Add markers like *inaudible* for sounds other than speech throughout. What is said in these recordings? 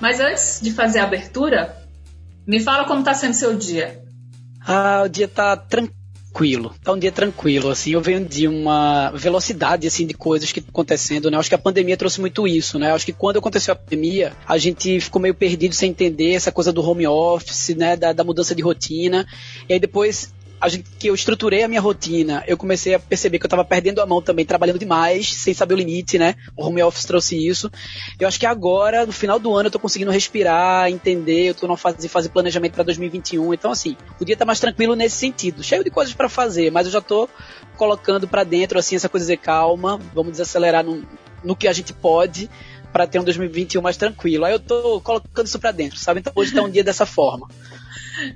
Mas antes de fazer a abertura, me fala como está sendo seu dia. Ah, o dia tá tranquilo. Tá um dia tranquilo, assim. Eu venho de uma velocidade, assim, de coisas que estão acontecendo, né? Eu acho que a pandemia trouxe muito isso, né? Eu acho que quando aconteceu a pandemia, a gente ficou meio perdido sem entender essa coisa do home office, né? Da, da mudança de rotina. E aí depois gente, que eu estruturei a minha rotina, eu comecei a perceber que eu estava perdendo a mão também, trabalhando demais, sem saber o limite, né? O home office trouxe isso. Eu acho que agora, no final do ano, eu tô conseguindo respirar, entender, eu tô numa fase de fazer planejamento para 2021. Então, assim, o dia tá mais tranquilo nesse sentido. Cheio de coisas para fazer, mas eu já tô colocando para dentro, assim, essa coisa de calma, vamos desacelerar no, no que a gente pode para ter um 2021 mais tranquilo. Aí eu tô colocando isso para dentro, sabe? Então hoje tá um dia dessa forma.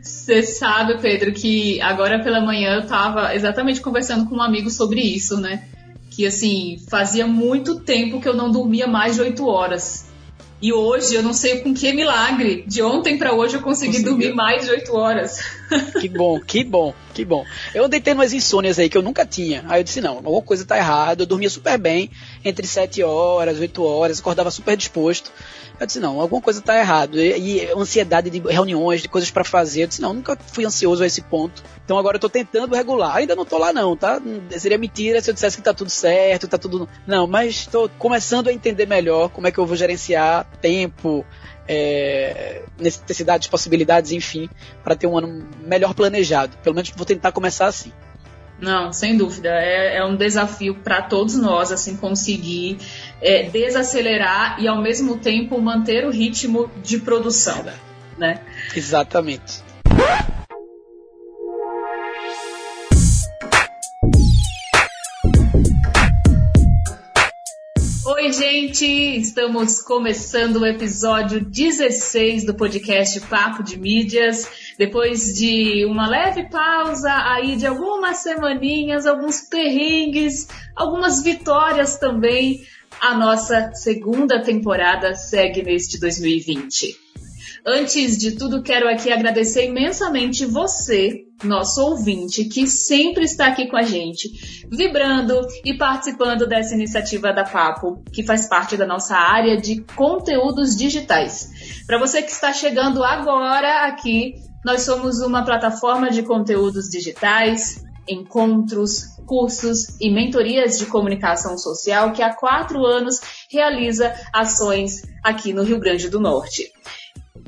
Você sabe, Pedro, que agora pela manhã eu estava exatamente conversando com um amigo sobre isso, né? Que assim, fazia muito tempo que eu não dormia mais de oito horas. E hoje, eu não sei com que milagre, de ontem para hoje eu consegui Conseguiu. dormir mais de oito horas. Que bom, que bom, que bom. Eu andei tendo umas insônias aí que eu nunca tinha. Aí eu disse, não, alguma coisa tá errada. Eu dormia super bem, entre sete horas, oito horas, acordava super disposto. Eu disse, não, alguma coisa está errado. E, e, ansiedade de reuniões, de coisas para fazer. Eu disse, não, nunca fui ansioso a esse ponto. Então agora eu estou tentando regular. Ainda não estou lá não, tá? Seria mentira se eu dissesse que está tudo certo, está tudo... Não, mas estou começando a entender melhor como é que eu vou gerenciar tempo, é, necessidades, possibilidades, enfim, para ter um ano melhor planejado. Pelo menos vou tentar começar assim. Não, sem dúvida. É, é um desafio para todos nós, assim, conseguir é, desacelerar e ao mesmo tempo manter o ritmo de produção, né? Exatamente. Oi, gente! Estamos começando o episódio 16 do podcast Papo de Mídias. Depois de uma leve pausa aí de algumas semaninhas, alguns perrengues, algumas vitórias também, a nossa segunda temporada segue neste 2020. Antes de tudo, quero aqui agradecer imensamente você, nosso ouvinte, que sempre está aqui com a gente, vibrando e participando dessa iniciativa da Papo, que faz parte da nossa área de conteúdos digitais. Para você que está chegando agora aqui, nós somos uma plataforma de conteúdos digitais, encontros, cursos e mentorias de comunicação social que há quatro anos realiza ações aqui no Rio Grande do Norte.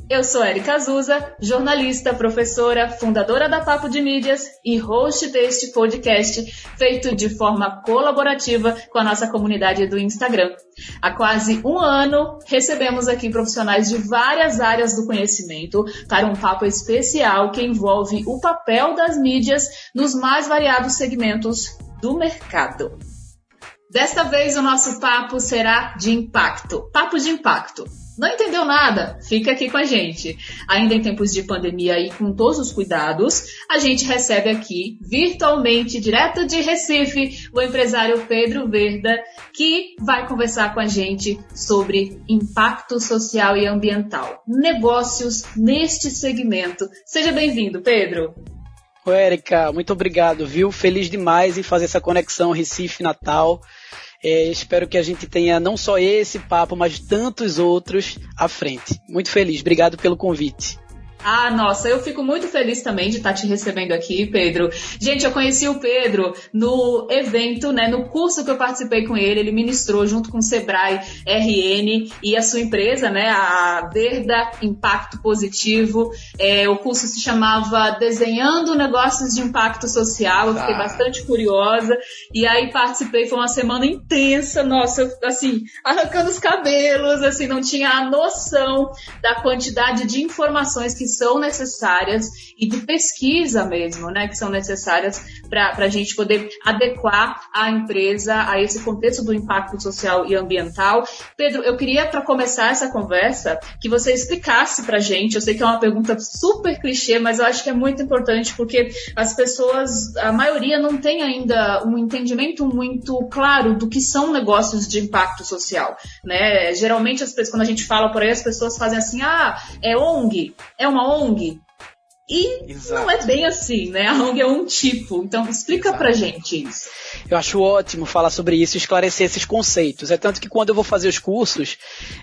Eu sou Erika Azusa, jornalista, professora, fundadora da Papo de Mídias e host deste podcast feito de forma colaborativa com a nossa comunidade do Instagram. Há quase um ano, recebemos aqui profissionais de várias áreas do conhecimento para um papo especial que envolve o papel das mídias nos mais variados segmentos do mercado. Desta vez o nosso papo será de impacto. Papo de impacto. Não entendeu nada? Fica aqui com a gente. Ainda em tempos de pandemia e com todos os cuidados, a gente recebe aqui, virtualmente, direto de Recife, o empresário Pedro Verda, que vai conversar com a gente sobre impacto social e ambiental. Negócios neste segmento. Seja bem-vindo, Pedro. Oi, Erika, muito obrigado, viu? Feliz demais em fazer essa conexão Recife-Natal. É, espero que a gente tenha não só esse papo, mas tantos outros à frente. Muito feliz. Obrigado pelo convite. Ah, nossa, eu fico muito feliz também de estar te recebendo aqui, Pedro. Gente, eu conheci o Pedro no evento, né, no curso que eu participei com ele. Ele ministrou junto com o Sebrae RN e a sua empresa, né, a Verda Impacto Positivo. É, o curso se chamava Desenhando Negócios de Impacto Social. Eu fiquei ah. bastante curiosa e aí participei. Foi uma semana intensa, nossa, assim, arrancando os cabelos, assim, não tinha a noção da quantidade de informações que são necessárias e de pesquisa mesmo, né, que são necessárias para a gente poder adequar a empresa a esse contexto do impacto social e ambiental. Pedro, eu queria, para começar essa conversa, que você explicasse para a gente, eu sei que é uma pergunta super clichê, mas eu acho que é muito importante porque as pessoas, a maioria não tem ainda um entendimento muito claro do que são negócios de impacto social, né? Geralmente as pessoas, quando a gente fala por aí, as pessoas fazem assim, ah, é ONG, é uma ONG. E Exato. não é bem assim, né? A ONG é um tipo. Então explica Exato. pra gente isso. Eu acho ótimo falar sobre isso e esclarecer esses conceitos. É tanto que quando eu vou fazer os cursos,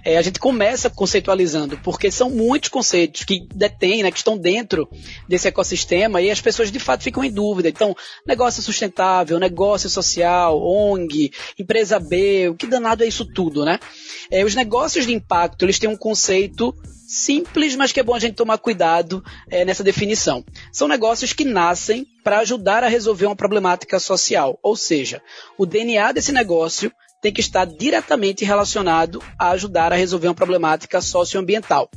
é, a gente começa conceitualizando, porque são muitos conceitos que detêm, né, que estão dentro desse ecossistema e as pessoas de fato ficam em dúvida. Então, negócio sustentável, negócio social, ONG, empresa B, o que danado é isso tudo, né? É, os negócios de impacto, eles têm um conceito simples, mas que é bom a gente tomar cuidado é, nessa definição. São negócios que nascem para ajudar a resolver uma problemática social, ou seja, o DNA desse negócio tem que estar diretamente relacionado a ajudar a resolver uma problemática socioambiental.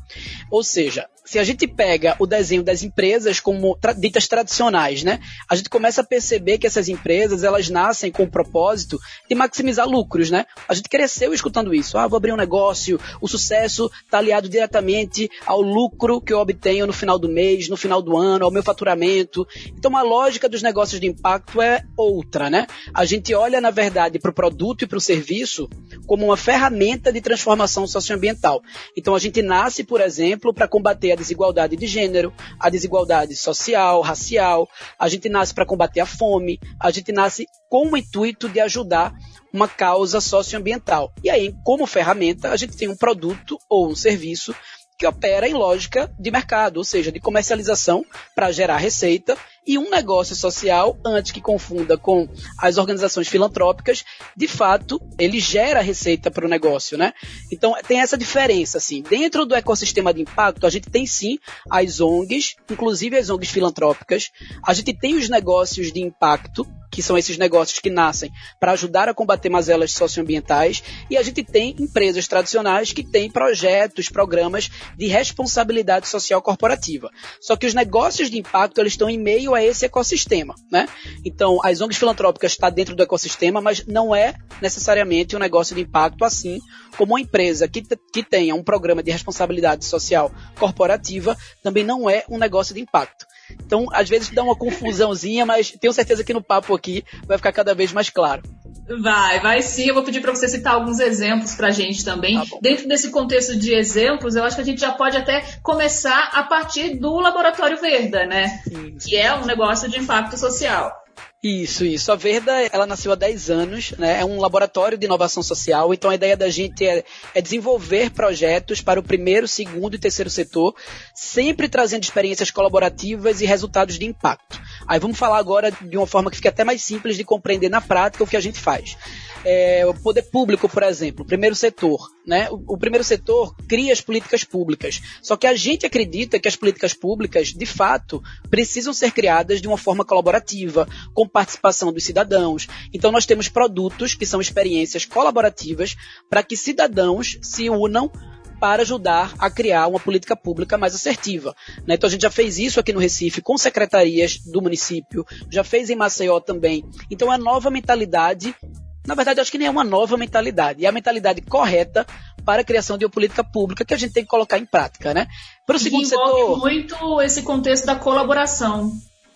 Ou seja, se a gente pega o desenho das empresas como tra ditas tradicionais, né, a gente começa a perceber que essas empresas elas nascem com o propósito de maximizar lucros, né? A gente cresceu escutando isso. Ah, vou abrir um negócio, o sucesso está aliado diretamente ao lucro que eu obtenho no final do mês, no final do ano, ao meu faturamento. Então a lógica dos negócios de impacto é outra, né? A gente olha na verdade para o produto e para o serviço como uma ferramenta de transformação socioambiental. Então a gente nasce, por exemplo, para combater a desigualdade de gênero, a desigualdade social, racial. A gente nasce para combater a fome. A gente nasce com o intuito de ajudar uma causa socioambiental. E aí, como ferramenta, a gente tem um produto ou um serviço que opera em lógica de mercado, ou seja, de comercialização para gerar receita e um negócio social, antes que confunda com as organizações filantrópicas, de fato, ele gera receita para o negócio, né? Então, tem essa diferença, assim. Dentro do ecossistema de impacto, a gente tem sim as ONGs, inclusive as ONGs filantrópicas, a gente tem os negócios de impacto, que são esses negócios que nascem para ajudar a combater mazelas socioambientais, e a gente tem empresas tradicionais que têm projetos, programas de responsabilidade social corporativa. Só que os negócios de impacto eles estão em meio a esse ecossistema, né? Então, as ONGs filantrópicas estão tá dentro do ecossistema, mas não é necessariamente um negócio de impacto assim como uma empresa que, que tenha um programa de responsabilidade social corporativa também não é um negócio de impacto. Então, às vezes dá uma confusãozinha, mas tenho certeza que no papo aqui vai ficar cada vez mais claro. Vai, vai sim. Eu vou pedir para você citar alguns exemplos para a gente também. Tá Dentro desse contexto de exemplos, eu acho que a gente já pode até começar a partir do Laboratório Verda, né? Sim, sim. Que é um negócio de impacto social. Isso, isso. A Verda, ela nasceu há 10 anos, né? É um laboratório de inovação social, então a ideia da gente é, é, desenvolver projetos para o primeiro, segundo e terceiro setor, sempre trazendo experiências colaborativas e resultados de impacto. Aí vamos falar agora de uma forma que fique até mais simples de compreender na prática o que a gente faz é, o poder público, por exemplo, o primeiro setor, né? O, o, primeiro setor cria as políticas públicas. Só que a gente acredita que as políticas públicas, de fato, precisam ser criadas de uma forma colaborativa, com participação dos cidadãos. Então nós temos produtos que são experiências colaborativas para que cidadãos se unam para ajudar a criar uma política pública mais assertiva. Né? Então a gente já fez isso aqui no Recife com secretarias do município, já fez em Maceió também. Então é a nova mentalidade na verdade, acho que nem é uma nova mentalidade. É a mentalidade correta para a criação de uma política pública que a gente tem que colocar em prática, né? Para o segundo setor. muito esse contexto da colaboração.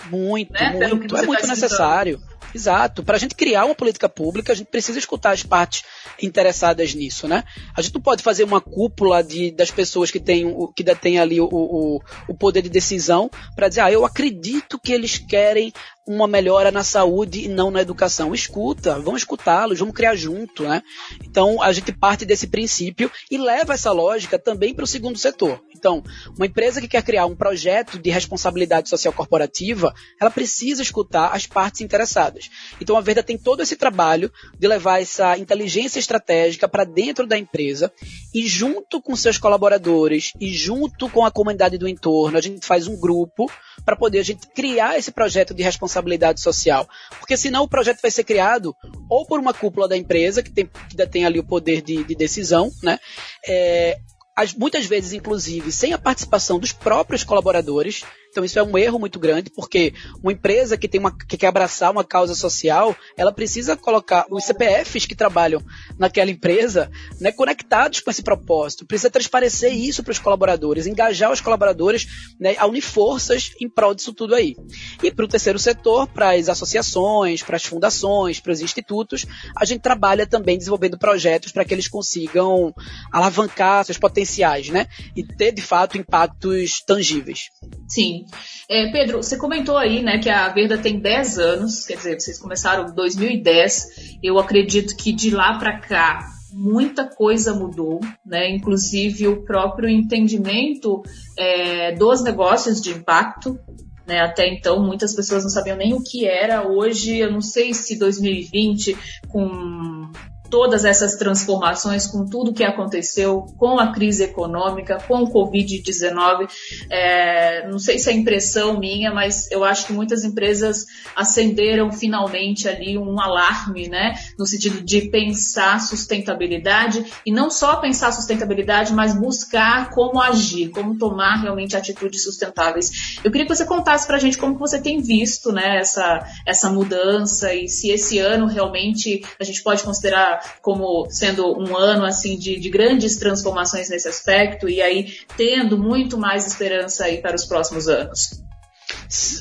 Muito, né? muito. É muito tá necessário. Exato. Para a gente criar uma política pública, a gente precisa escutar as partes interessadas nisso, né? A gente não pode fazer uma cúpula de, das pessoas que, têm, que detêm ali o, o, o poder de decisão para dizer, ah, eu acredito que eles querem uma melhora na saúde e não na educação. Escuta, vamos escutá-los, vamos criar junto, né? Então a gente parte desse princípio e leva essa lógica também para o segundo setor. Então, uma empresa que quer criar um projeto de responsabilidade social corporativa, ela precisa escutar as partes interessadas. Então a Verda tem todo esse trabalho de levar essa inteligência estratégica para dentro da empresa e junto com seus colaboradores e junto com a comunidade do entorno, a gente faz um grupo para poder a gente criar esse projeto de responsabilidade social. Porque senão o projeto vai ser criado ou por uma cúpula da empresa, que, tem, que detém ali o poder de, de decisão, né? É, as, muitas vezes, inclusive, sem a participação dos próprios colaboradores. Então isso é um erro muito grande, porque uma empresa que tem uma que quer abraçar uma causa social, ela precisa colocar os CPFs que trabalham naquela empresa, né, conectados com esse propósito. Precisa transparecer isso para os colaboradores, engajar os colaboradores, né, a unir forças em prol disso tudo aí. E para o terceiro setor, para as associações, para as fundações, para os institutos, a gente trabalha também desenvolvendo projetos para que eles consigam alavancar seus potenciais, né, e ter de fato impactos tangíveis. Sim. É, Pedro, você comentou aí, né, que a Verda tem 10 anos, quer dizer, vocês começaram em 2010. Eu acredito que de lá para cá muita coisa mudou, né? Inclusive o próprio entendimento é, dos negócios de impacto. Né? Até então, muitas pessoas não sabiam nem o que era. Hoje, eu não sei se 2020, com todas essas transformações, com tudo que aconteceu, com a crise econômica, com o Covid-19. É, não sei se é impressão minha, mas eu acho que muitas empresas acenderam finalmente ali um alarme, né? No sentido de pensar sustentabilidade e não só pensar sustentabilidade, mas buscar como agir, como tomar realmente atitudes sustentáveis. Eu queria que você contasse para a gente como você tem visto, né, essa, essa mudança e se esse ano realmente a gente pode considerar como sendo um ano assim de, de grandes transformações nesse aspecto e aí tendo muito mais esperança aí para os próximos anos.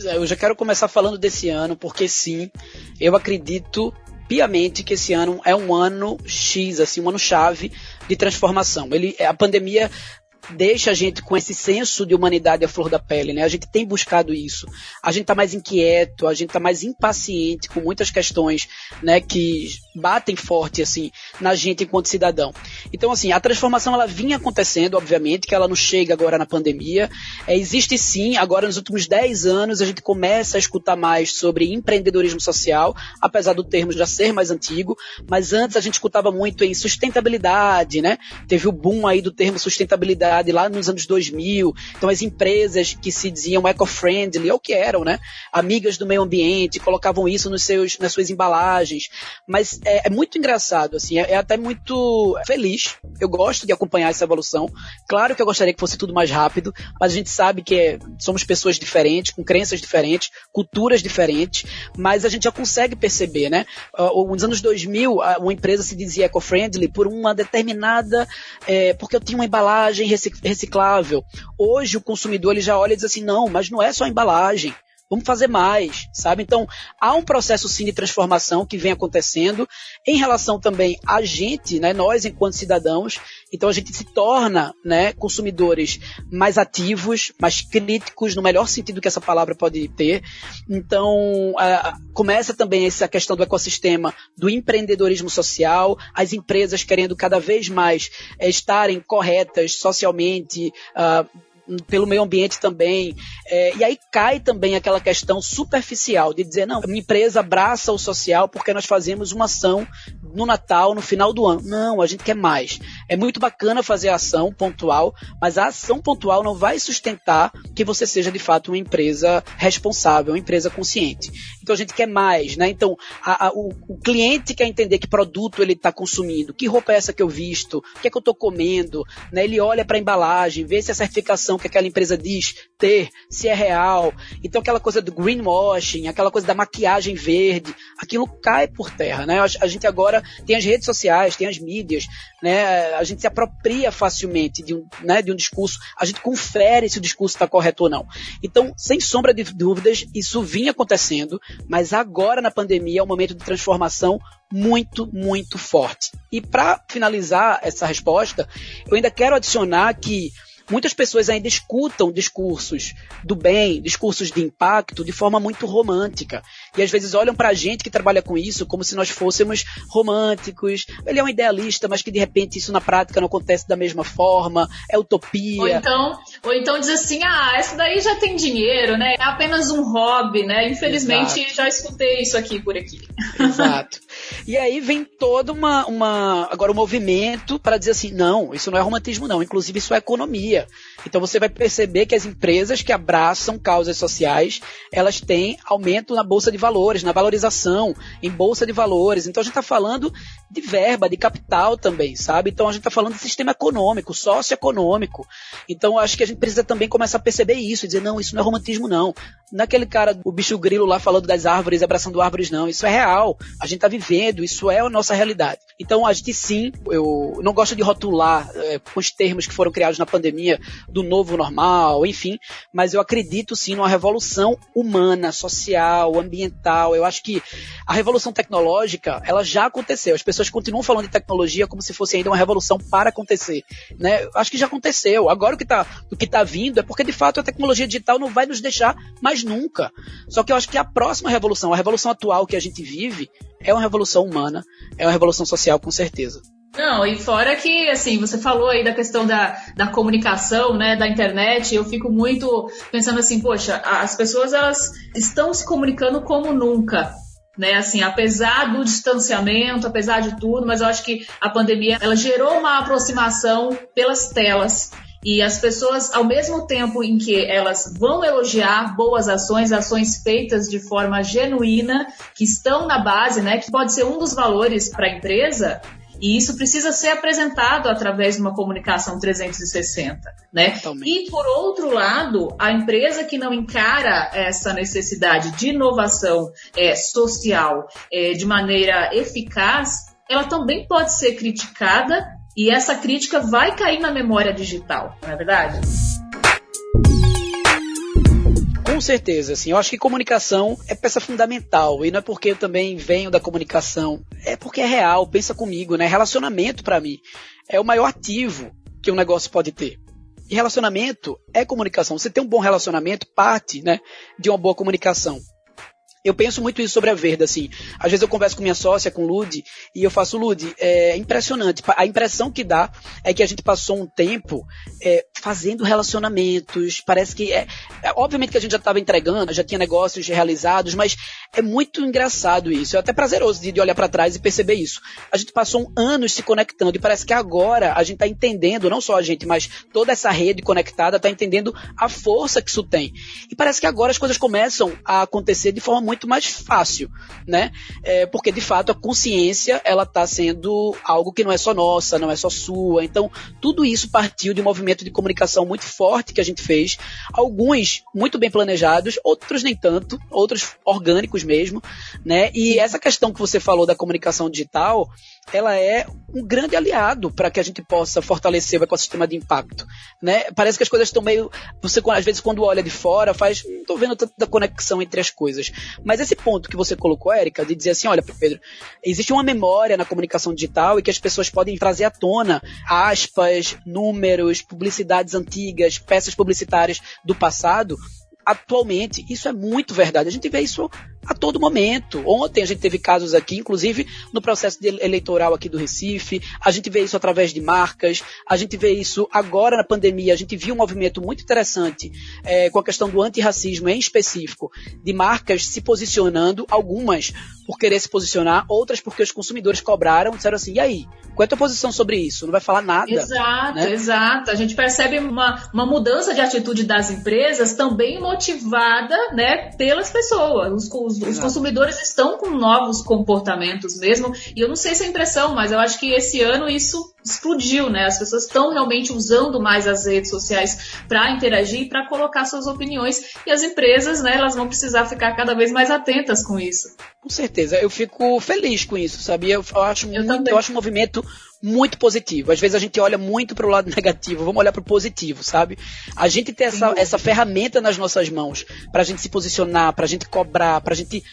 Eu já quero começar falando desse ano, porque sim, eu acredito piamente que esse ano é um ano X, assim, um ano chave de transformação. Ele, a pandemia deixa a gente com esse senso de humanidade à flor da pele, né? A gente tem buscado isso. A gente está mais inquieto, a gente está mais impaciente com muitas questões, né, que batem forte assim na gente enquanto cidadão. Então, assim, a transformação ela vinha acontecendo, obviamente, que ela não chega agora na pandemia. É, existe sim, agora nos últimos 10 anos a gente começa a escutar mais sobre empreendedorismo social, apesar do termo já ser mais antigo, mas antes a gente escutava muito em sustentabilidade, né? Teve o boom aí do termo sustentabilidade lá nos anos 2000. Então as empresas que se diziam eco-friendly, ou que eram, né, amigas do meio ambiente, colocavam isso nos seus, nas suas embalagens. Mas é, é muito engraçado, assim, é, é, até muito feliz. Eu gosto de acompanhar essa evolução. Claro que eu gostaria que fosse tudo mais rápido, mas a gente sabe que é, somos pessoas diferentes, com crenças diferentes, culturas diferentes, mas a gente já consegue perceber, né? Uh, nos anos 2000, uma empresa se dizia eco-friendly por uma determinada, é, porque eu tinha uma embalagem reciclável. Hoje o consumidor ele já olha e diz assim, não, mas não é só embalagem. Vamos fazer mais, sabe? Então, há um processo sim de transformação que vem acontecendo em relação também a gente, né, nós enquanto cidadãos. Então, a gente se torna, né, consumidores mais ativos, mais críticos, no melhor sentido que essa palavra pode ter. Então, começa também essa questão do ecossistema do empreendedorismo social, as empresas querendo cada vez mais uh, estarem corretas socialmente, uh, pelo meio ambiente também. É, e aí cai também aquela questão superficial de dizer, não, minha empresa abraça o social porque nós fazemos uma ação no Natal, no final do ano. Não, a gente quer mais. É muito bacana fazer a ação pontual, mas a ação pontual não vai sustentar que você seja de fato uma empresa responsável, uma empresa consciente. Então a gente quer mais, né? Então a, a, o, o, cliente quer entender que produto ele está consumindo, que roupa é essa que eu visto, o que é que eu estou comendo, né? Ele olha para a embalagem, vê se a certificação que aquela empresa diz ter, se é real. Então aquela coisa do greenwashing, aquela coisa da maquiagem verde, aquilo cai por terra, né? A gente agora tem as redes sociais, tem as mídias, né? A gente se apropria facilmente de um, né, de um discurso, a gente confere se o discurso está correto ou não. Então, sem sombra de dúvidas, isso vinha acontecendo, mas agora na pandemia é um momento de transformação muito, muito forte. E para finalizar essa resposta, eu ainda quero adicionar que muitas pessoas ainda escutam discursos do bem, discursos de impacto de forma muito romântica. E às vezes olham para a gente que trabalha com isso como se nós fôssemos românticos. Ele é um idealista, mas que de repente isso na prática não acontece da mesma forma, é utopia. Ou então, ou então diz assim: ah, essa daí já tem dinheiro, né? É apenas um hobby, né? Infelizmente Exato. já escutei isso aqui por aqui. *laughs* Exato. E aí vem todo uma, uma agora um movimento para dizer assim: não, isso não é romantismo, não. Inclusive, isso é economia Então você vai perceber que as empresas que abraçam causas sociais, elas têm aumento na bolsa de valores, na valorização em bolsa de valores. Então a gente está falando de verba, de capital também, sabe? Então a gente está falando de sistema econômico, socioeconômico. Então acho que a gente precisa também começar a perceber isso e dizer, não, isso não é romantismo, não. Naquele cara, o bicho grilo lá falando das árvores, abraçando árvores, não. Isso é real. A gente está vivendo, isso é a nossa realidade. Então a gente sim, eu não gosto de rotular é, com os termos que foram criados na pandemia, do novo normal, enfim, mas eu acredito sim numa revolução humana, social, ambiental. Eu acho que a revolução tecnológica, ela já aconteceu. As pessoas continuam falando de tecnologia como se fosse ainda uma revolução para acontecer, né? Eu acho que já aconteceu. Agora o que está o que tá vindo é porque de fato a tecnologia digital não vai nos deixar mais nunca. Só que eu acho que a próxima revolução, a revolução atual que a gente vive, é uma revolução humana, é uma revolução social com certeza. Não, e fora que, assim, você falou aí da questão da, da comunicação, né, da internet, eu fico muito pensando assim, poxa, as pessoas, elas estão se comunicando como nunca, né, assim, apesar do distanciamento, apesar de tudo, mas eu acho que a pandemia, ela gerou uma aproximação pelas telas, e as pessoas, ao mesmo tempo em que elas vão elogiar boas ações, ações feitas de forma genuína, que estão na base, né, que pode ser um dos valores para a empresa, e isso precisa ser apresentado através de uma comunicação 360, né? E por outro lado, a empresa que não encara essa necessidade de inovação é, social é, de maneira eficaz, ela também pode ser criticada e essa crítica vai cair na memória digital, não é verdade? Com certeza, assim, eu acho que comunicação é peça fundamental, e não é porque eu também venho da comunicação, é porque é real, pensa comigo, né? Relacionamento para mim é o maior ativo que um negócio pode ter. E relacionamento é comunicação. Você tem um bom relacionamento parte, né, de uma boa comunicação. Eu penso muito isso sobre a Verde, assim. Às vezes eu converso com minha sócia, com Lud, e eu faço, Lud, é impressionante. A impressão que dá é que a gente passou um tempo é, fazendo relacionamentos. Parece que é, é. Obviamente que a gente já estava entregando, já tinha negócios realizados, mas é muito engraçado isso. É até prazeroso de, de olhar para trás e perceber isso. A gente passou um anos se conectando, e parece que agora a gente está entendendo, não só a gente, mas toda essa rede conectada está entendendo a força que isso tem. E parece que agora as coisas começam a acontecer de forma muito muito mais fácil, né? É, porque de fato a consciência ela está sendo algo que não é só nossa, não é só sua. Então tudo isso partiu de um movimento de comunicação muito forte que a gente fez, alguns muito bem planejados, outros nem tanto, outros orgânicos mesmo, né? E essa questão que você falou da comunicação digital, ela é um grande aliado para que a gente possa fortalecer o ecossistema de impacto, né? Parece que as coisas estão meio, você às vezes quando olha de fora faz, não estou vendo tanta conexão entre as coisas, mas esse ponto que você colocou, Érica, de dizer assim, olha, Pedro, existe uma memória na comunicação digital e que as pessoas podem trazer à tona aspas, números, publicidades antigas, peças publicitárias do passado, atualmente. Isso é muito verdade. A gente vê isso a todo momento. Ontem a gente teve casos aqui, inclusive no processo eleitoral aqui do Recife, a gente vê isso através de marcas, a gente vê isso agora na pandemia, a gente viu um movimento muito interessante é, com a questão do antirracismo em específico, de marcas se posicionando, algumas por querer se posicionar, outras porque os consumidores cobraram, disseram assim, e aí, qual é a tua posição sobre isso? Não vai falar nada. Exato, né? exato. A gente percebe uma, uma mudança de atitude das empresas também motivada né, pelas pessoas. Os, os, os consumidores estão com novos comportamentos mesmo. E eu não sei se é impressão, mas eu acho que esse ano isso explodiu, né? As pessoas estão realmente usando mais as redes sociais para interagir, para colocar suas opiniões. E as empresas, né, elas vão precisar ficar cada vez mais atentas com isso. Com certeza, eu fico feliz com isso, sabia? Eu, eu acho eu muito, eu acho um movimento muito positivo. Às vezes a gente olha muito para o lado *laughs* negativo, vamos olhar para o positivo, sabe? A gente ter essa, essa ferramenta nas nossas mãos para a gente se posicionar, para a gente cobrar, para a gente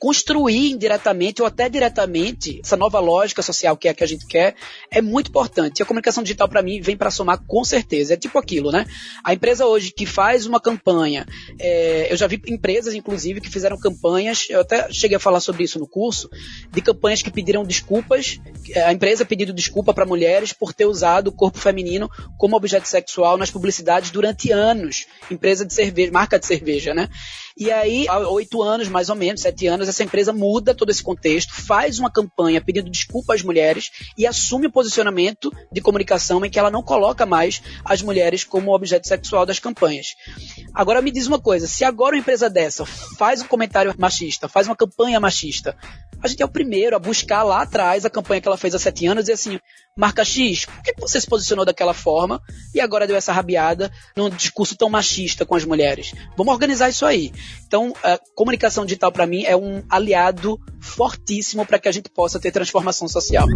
construir indiretamente ou até diretamente essa nova lógica social que é a que a gente quer é muito importante. E a comunicação digital para mim vem para somar com certeza. É tipo aquilo, né? A empresa hoje que faz uma campanha, é, eu já vi empresas inclusive que fizeram campanhas, eu até cheguei a falar sobre isso no curso, de campanhas que pediram desculpas, a empresa pedindo desculpa para mulheres por ter usado o corpo feminino como objeto sexual nas publicidades durante anos. Empresa de cerveja, marca de cerveja, né? E aí, há oito anos, mais ou menos, sete anos, essa empresa muda todo esse contexto, faz uma campanha pedindo desculpa às mulheres e assume o posicionamento de comunicação em que ela não coloca mais as mulheres como objeto sexual das campanhas. Agora me diz uma coisa, se agora uma empresa dessa faz um comentário machista, faz uma campanha machista, a gente é o primeiro a buscar lá atrás a campanha que ela fez há sete anos e assim, marca X, por que você se posicionou daquela forma e agora deu essa rabiada num discurso tão machista com as mulheres? Vamos organizar isso aí. Então, a comunicação digital para mim é um aliado fortíssimo para que a gente possa ter transformação social.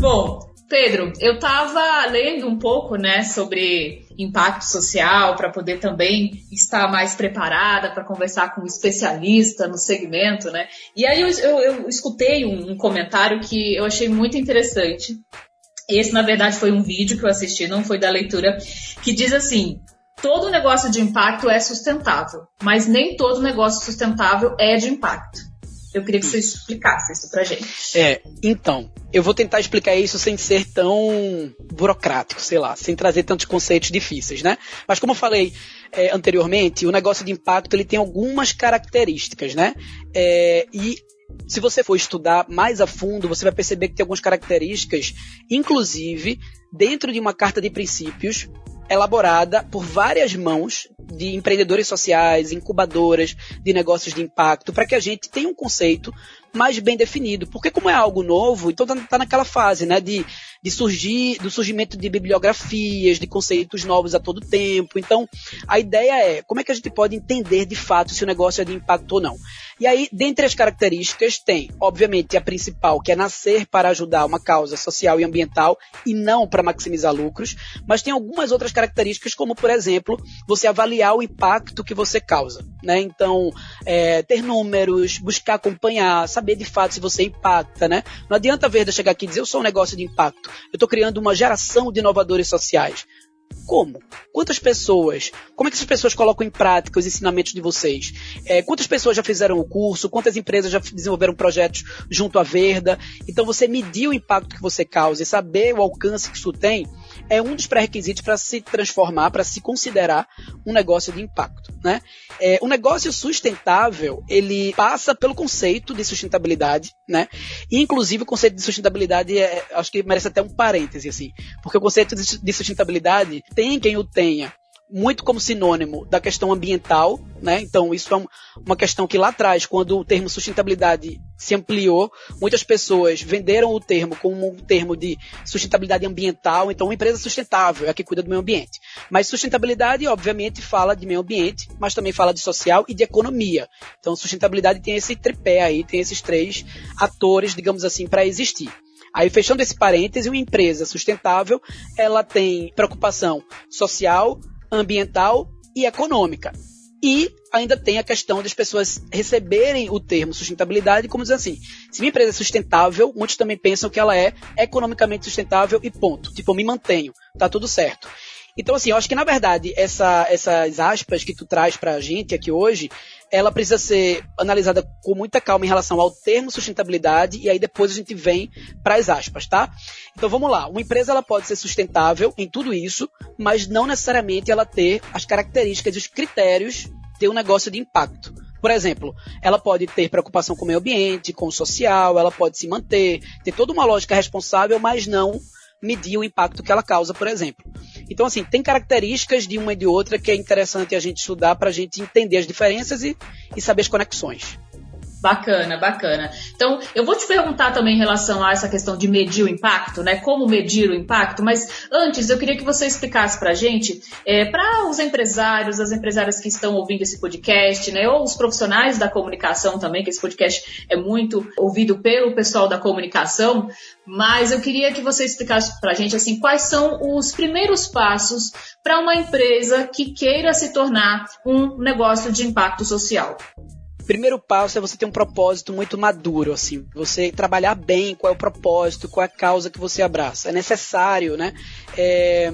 Bom, Pedro, eu estava lendo um pouco, né, sobre impacto social para poder também estar mais preparada para conversar com um especialista no segmento, né? E aí eu, eu, eu escutei um, um comentário que eu achei muito interessante. Esse, na verdade, foi um vídeo que eu assisti, não foi da leitura, que diz assim: todo negócio de impacto é sustentável, mas nem todo negócio sustentável é de impacto. Eu queria que você explicasse isso pra gente. É, então, eu vou tentar explicar isso sem ser tão burocrático, sei lá, sem trazer tantos conceitos difíceis, né? Mas como eu falei é, anteriormente, o negócio de impacto ele tem algumas características, né? É, e se você for estudar mais a fundo, você vai perceber que tem algumas características, inclusive dentro de uma carta de princípios elaborada por várias mãos de empreendedores sociais, incubadoras de negócios de impacto, para que a gente tenha um conceito mais bem definido. Porque como é algo novo, então está tá naquela fase, né, de, de surgir, do surgimento de bibliografias, de conceitos novos a todo tempo. Então, a ideia é como é que a gente pode entender de fato se o negócio é de impacto ou não. E aí, dentre as características, tem, obviamente, a principal, que é nascer para ajudar uma causa social e ambiental e não para maximizar lucros, mas tem algumas outras características, como, por exemplo, você avaliar o impacto que você causa. Né? Então, é, ter números, buscar acompanhar, saber de fato se você impacta. Né? Não adianta a Verda chegar aqui e dizer eu sou um negócio de impacto. Eu estou criando uma geração de inovadores sociais. Como? Quantas pessoas? Como é que essas pessoas colocam em prática os ensinamentos de vocês? É, quantas pessoas já fizeram o curso? Quantas empresas já desenvolveram projetos junto à Verda? Então você medir o impacto que você causa e saber o alcance que isso tem é um dos pré-requisitos para se transformar, para se considerar um negócio de impacto. Né? É, um negócio sustentável, ele passa pelo conceito de sustentabilidade, né? E, inclusive, o conceito de sustentabilidade, é, acho que merece até um parêntese, assim, porque o conceito de sustentabilidade tem quem o tenha muito como sinônimo da questão ambiental, né? Então, isso é uma questão que lá atrás, quando o termo sustentabilidade se ampliou, muitas pessoas venderam o termo como um termo de sustentabilidade ambiental, então uma empresa sustentável é a que cuida do meio ambiente. Mas sustentabilidade, obviamente, fala de meio ambiente, mas também fala de social e de economia. Então, sustentabilidade tem esse tripé aí, tem esses três atores, digamos assim, para existir. Aí, fechando esse parêntese, uma empresa sustentável, ela tem preocupação social, ambiental e econômica. E ainda tem a questão das pessoas receberem o termo sustentabilidade como dizer assim, se minha empresa é sustentável, muitos também pensam que ela é economicamente sustentável e ponto. Tipo, eu me mantenho, tá tudo certo. Então, assim, eu acho que na verdade essa, essas aspas que tu traz pra gente aqui hoje, ela precisa ser analisada com muita calma em relação ao termo sustentabilidade e aí depois a gente vem para as aspas, tá? Então vamos lá. Uma empresa ela pode ser sustentável em tudo isso, mas não necessariamente ela ter as características, os critérios de um negócio de impacto. Por exemplo, ela pode ter preocupação com o meio ambiente, com o social, ela pode se manter, ter toda uma lógica responsável, mas não medir o impacto que ela causa, por exemplo. Então, assim, tem características de uma e de outra que é interessante a gente estudar para a gente entender as diferenças e, e saber as conexões. Bacana, bacana. Então, eu vou te perguntar também em relação a essa questão de medir o impacto, né? Como medir o impacto, mas antes eu queria que você explicasse para gente, é, para os empresários, as empresárias que estão ouvindo esse podcast, né? Ou os profissionais da comunicação também, que esse podcast é muito ouvido pelo pessoal da comunicação, mas eu queria que você explicasse para a gente, assim, quais são os primeiros passos para uma empresa que queira se tornar um negócio de impacto social primeiro passo é você ter um propósito muito maduro, assim, você trabalhar bem qual é o propósito, qual é a causa que você abraça. É necessário, né? É,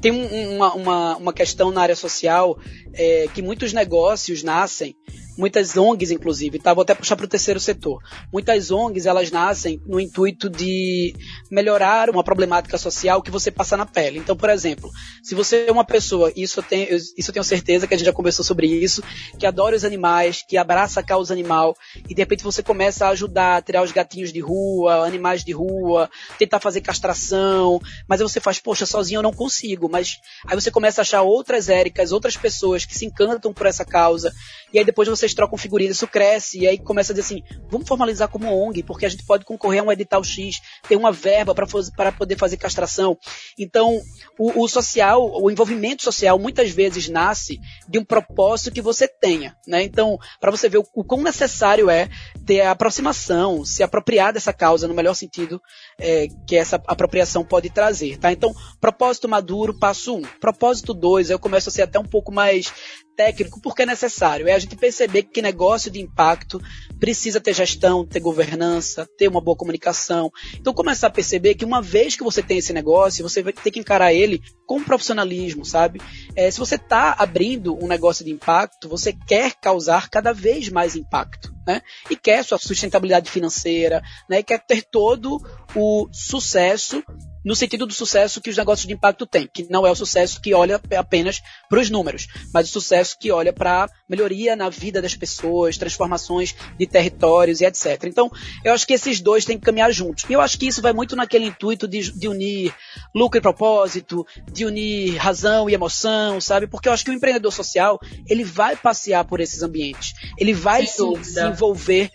tem uma, uma, uma questão na área social é, que muitos negócios nascem muitas ONGs, inclusive, tá? Vou até puxar para o terceiro setor. Muitas ONGs, elas nascem no intuito de melhorar uma problemática social que você passa na pele. Então, por exemplo, se você é uma pessoa, isso eu tenho, isso eu tenho certeza que a gente já conversou sobre isso, que adora os animais, que abraça a causa animal, e de repente você começa a ajudar a tirar os gatinhos de rua, animais de rua, tentar fazer castração, mas aí você faz, poxa, sozinho eu não consigo, mas aí você começa a achar outras Éricas, outras pessoas que se encantam por essa causa, e aí depois você vocês trocam figurinhas, isso cresce, e aí começa a dizer assim, vamos formalizar como ONG, porque a gente pode concorrer a um edital X, tem uma verba para poder fazer castração. Então, o, o, social, o envolvimento social muitas vezes nasce de um propósito que você tenha, né? Então, para você ver o, o quão necessário é ter a aproximação, se apropriar dessa causa no melhor sentido é, que essa apropriação pode trazer, tá? Então, propósito maduro, passo um. Propósito dois, eu começo a ser até um pouco mais técnico porque é necessário. É a gente perceber que negócio de impacto precisa ter gestão, ter governança, ter uma boa comunicação. Então começar a perceber que uma vez que você tem esse negócio, você vai ter que encarar ele com profissionalismo, sabe? É, se você está abrindo um negócio de impacto, você quer causar cada vez mais impacto, né? E quer sua sustentabilidade financeira, né? E quer ter todo o sucesso no sentido do sucesso que os negócios de impacto têm, que não é o sucesso que olha apenas para os números, mas o sucesso que olha para melhoria na vida das pessoas, transformações de territórios e etc. Então, eu acho que esses dois têm que caminhar juntos. E eu acho que isso vai muito naquele intuito de, de unir lucro e propósito, de unir razão e emoção, sabe? Porque eu acho que o empreendedor social, ele vai passear por esses ambientes. Ele vai se, se envolver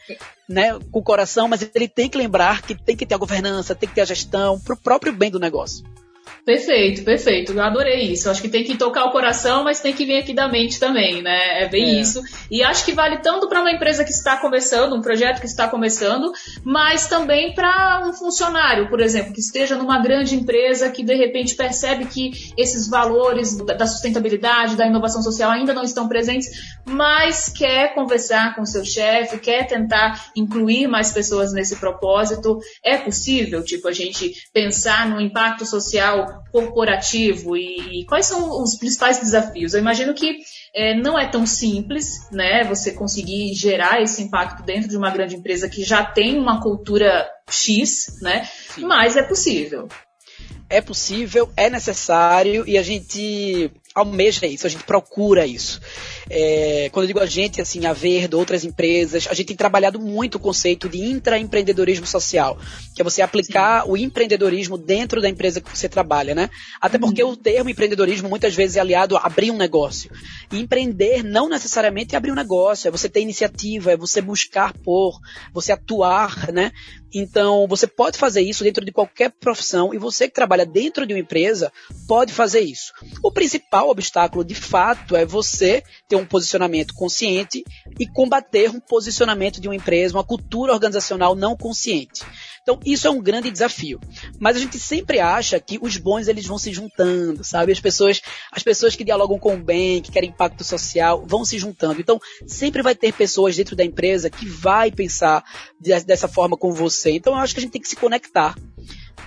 né, com o coração, mas ele tem que lembrar que tem que ter a governança, tem que ter a gestão para o próprio bem do negócio. Perfeito, perfeito. Eu adorei isso. Acho que tem que tocar o coração, mas tem que vir aqui da mente também, né? É bem é. isso. E acho que vale tanto para uma empresa que está começando, um projeto que está começando, mas também para um funcionário, por exemplo, que esteja numa grande empresa que de repente percebe que esses valores da sustentabilidade, da inovação social ainda não estão presentes, mas quer conversar com o seu chefe, quer tentar incluir mais pessoas nesse propósito. É possível, tipo, a gente pensar no impacto social corporativo e, quais são os principais desafios? Eu imagino que é, não é tão simples, né? Você conseguir gerar esse impacto dentro de uma grande empresa que já tem uma cultura X, né? Sim. Mas é possível. É possível, é necessário e a gente almeja isso, a gente procura isso. É, quando eu digo a gente, assim, a Verde, outras empresas, a gente tem trabalhado muito o conceito de intraempreendedorismo social, que é você aplicar Sim. o empreendedorismo dentro da empresa que você trabalha, né? Até uhum. porque o termo empreendedorismo muitas vezes é aliado a abrir um negócio. E empreender não necessariamente é abrir um negócio, é você ter iniciativa, é você buscar por, você atuar, né? Então, você pode fazer isso dentro de qualquer profissão e você que trabalha dentro de uma empresa pode fazer isso. O principal obstáculo, de fato, é você ter um posicionamento consciente e combater um posicionamento de uma empresa, uma cultura organizacional não consciente. Então, isso é um grande desafio. Mas a gente sempre acha que os bons eles vão se juntando, sabe? As pessoas, as pessoas que dialogam com o bem, que querem impacto social, vão se juntando. Então, sempre vai ter pessoas dentro da empresa que vai pensar dessa forma com você. Então, eu acho que a gente tem que se conectar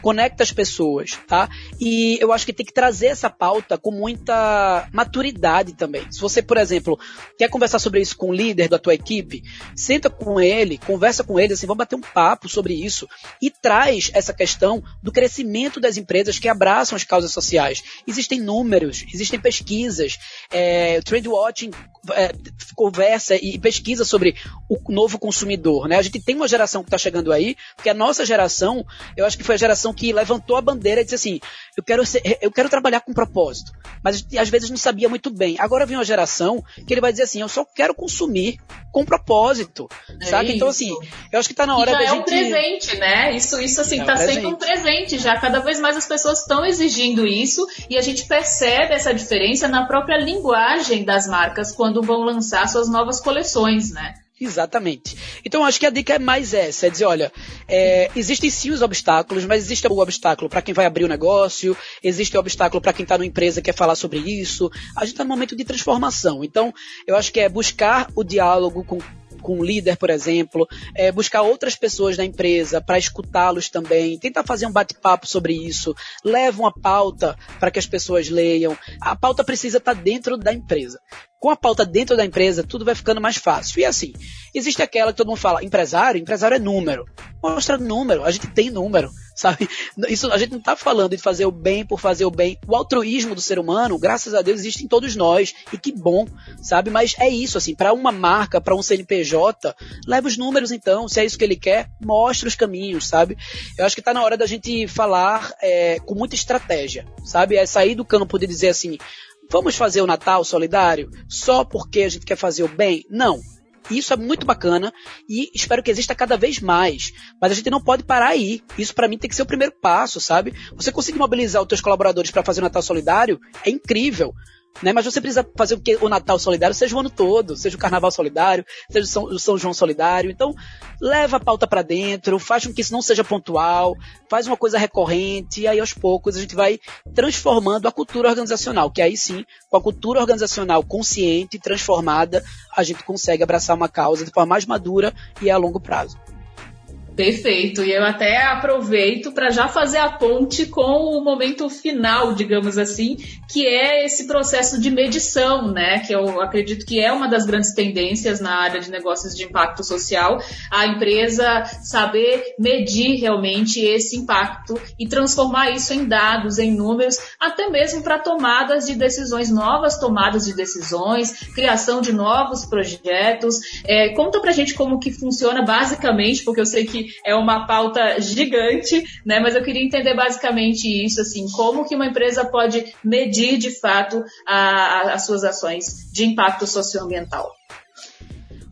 conecta as pessoas, tá? E eu acho que tem que trazer essa pauta com muita maturidade também. Se você, por exemplo, quer conversar sobre isso com o líder da tua equipe, senta com ele, conversa com ele, assim, vamos bater um papo sobre isso e traz essa questão do crescimento das empresas que abraçam as causas sociais. Existem números, existem pesquisas, é, Trade Watching é, conversa e pesquisa sobre o novo consumidor, né? A gente tem uma geração que está chegando aí, porque a nossa geração, eu acho que foi a geração que levantou a bandeira e disse assim, eu quero ser, eu quero trabalhar com propósito, mas às vezes não sabia muito bem. Agora vem uma geração que ele vai dizer assim, eu só quero consumir com propósito, é sabe? Isso. Então assim, eu acho que está na hora e já da é gente... um presente, né? Isso, isso assim, é tá um sendo um presente já. Cada vez mais as pessoas estão exigindo isso e a gente percebe essa diferença na própria linguagem das marcas quando vão lançar suas novas coleções, né? Exatamente. Então acho que a dica é mais essa, é dizer, olha, é, existem sim os obstáculos, mas existe o obstáculo para quem vai abrir o um negócio, existe o obstáculo para quem está numa empresa e quer falar sobre isso. A gente está num momento de transformação. Então, eu acho que é buscar o diálogo com com o líder, por exemplo, é, buscar outras pessoas da empresa para escutá-los também, tentar fazer um bate-papo sobre isso, leva uma pauta para que as pessoas leiam. A pauta precisa estar tá dentro da empresa com a pauta dentro da empresa, tudo vai ficando mais fácil. E assim, existe aquela que todo mundo fala, empresário, empresário é número. Mostra número, a gente tem número, *laughs* sabe? Isso a gente não está falando de fazer o bem por fazer o bem. O altruísmo do ser humano, graças a Deus, existe em todos nós. E que bom, sabe? Mas é isso, assim, para uma marca, para um CNPJ, leva os números então. Se é isso que ele quer, mostra os caminhos, sabe? Eu acho que está na hora da gente falar é, com muita estratégia, sabe? É sair do campo de dizer assim, Vamos fazer o Natal solidário só porque a gente quer fazer o bem? Não. isso é muito bacana e espero que exista cada vez mais. Mas a gente não pode parar aí. Isso para mim tem que ser o primeiro passo, sabe? Você conseguir mobilizar os seus colaboradores para fazer o Natal Solidário é incrível. Né? Mas você precisa fazer o que o Natal solidário seja o ano todo, seja o Carnaval solidário, seja o São, o São João solidário. Então, leva a pauta para dentro, faz com que isso não seja pontual, faz uma coisa recorrente, e aí aos poucos a gente vai transformando a cultura organizacional, que aí sim, com a cultura organizacional consciente, transformada, a gente consegue abraçar uma causa de forma mais madura e a longo prazo. Perfeito. E eu até aproveito para já fazer a ponte com o momento final, digamos assim, que é esse processo de medição, né? Que eu acredito que é uma das grandes tendências na área de negócios de impacto social, a empresa saber medir realmente esse impacto e transformar isso em dados, em números, até mesmo para tomadas de decisões, novas tomadas de decisões, criação de novos projetos. É, conta pra gente como que funciona basicamente, porque eu sei que é uma pauta gigante, né? Mas eu queria entender basicamente isso, assim, como que uma empresa pode medir de fato a, a, as suas ações de impacto socioambiental.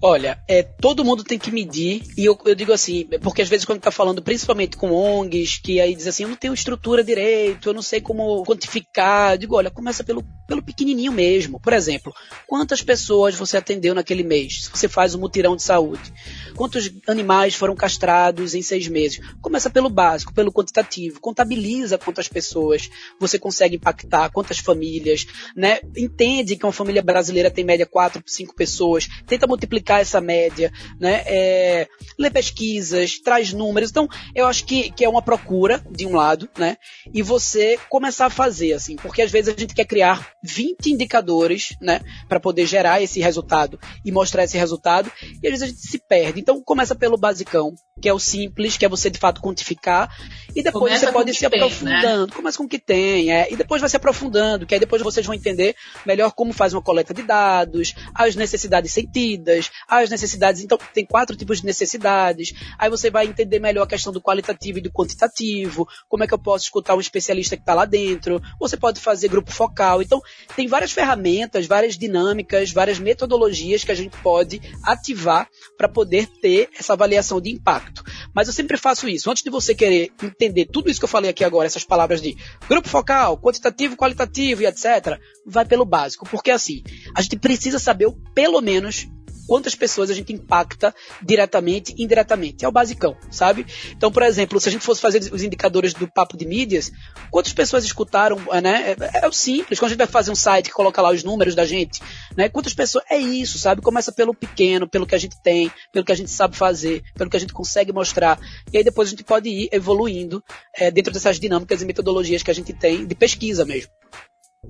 Olha, é, todo mundo tem que medir, e eu, eu digo assim, porque às vezes quando está falando principalmente com ONGs, que aí diz assim, eu não tenho estrutura direito, eu não sei como quantificar, eu digo, olha, começa pelo, pelo pequenininho mesmo. Por exemplo, quantas pessoas você atendeu naquele mês? Se você faz um mutirão de saúde. Quantos animais foram castrados em seis meses? Começa pelo básico, pelo quantitativo. Contabiliza quantas pessoas você consegue impactar, quantas famílias, né? Entende que uma família brasileira tem média quatro, cinco pessoas. Tenta multiplicar essa média, né? É, lê pesquisas, traz números. Então, eu acho que, que é uma procura, de um lado, né? E você começar a fazer, assim, porque às vezes a gente quer criar 20 indicadores, né? Para poder gerar esse resultado e mostrar esse resultado, e às vezes a gente se perde. Então começa pelo basicão, que é o simples, que é você de fato quantificar, e depois começa você pode se aprofundando. Né? Começa com o que tem, é, e depois vai se aprofundando, que aí depois vocês vão entender melhor como faz uma coleta de dados, as necessidades sentidas, as necessidades, então tem quatro tipos de necessidades, aí você vai entender melhor a questão do qualitativo e do quantitativo, como é que eu posso escutar um especialista que está lá dentro, você pode fazer grupo focal, então tem várias ferramentas, várias dinâmicas, várias metodologias que a gente pode ativar para poder ter essa avaliação de impacto. Mas eu sempre faço isso. Antes de você querer entender tudo isso que eu falei aqui agora, essas palavras de grupo focal, quantitativo, qualitativo e etc., vai pelo básico. Porque assim, a gente precisa saber pelo menos quantas pessoas a gente impacta diretamente e indiretamente. É o basicão, sabe? Então, por exemplo, se a gente fosse fazer os indicadores do papo de mídias, quantas pessoas escutaram, né? É, é o simples. Quando a gente vai fazer um site que coloca lá os números da gente, né? Quantas pessoas. É isso, sabe? Começa pelo pequeno, pelo que a gente tem, pelo que a gente sabe fazer, pelo que a gente consegue mostrar. E aí depois a gente pode ir evoluindo é, dentro dessas dinâmicas e metodologias que a gente tem de pesquisa mesmo.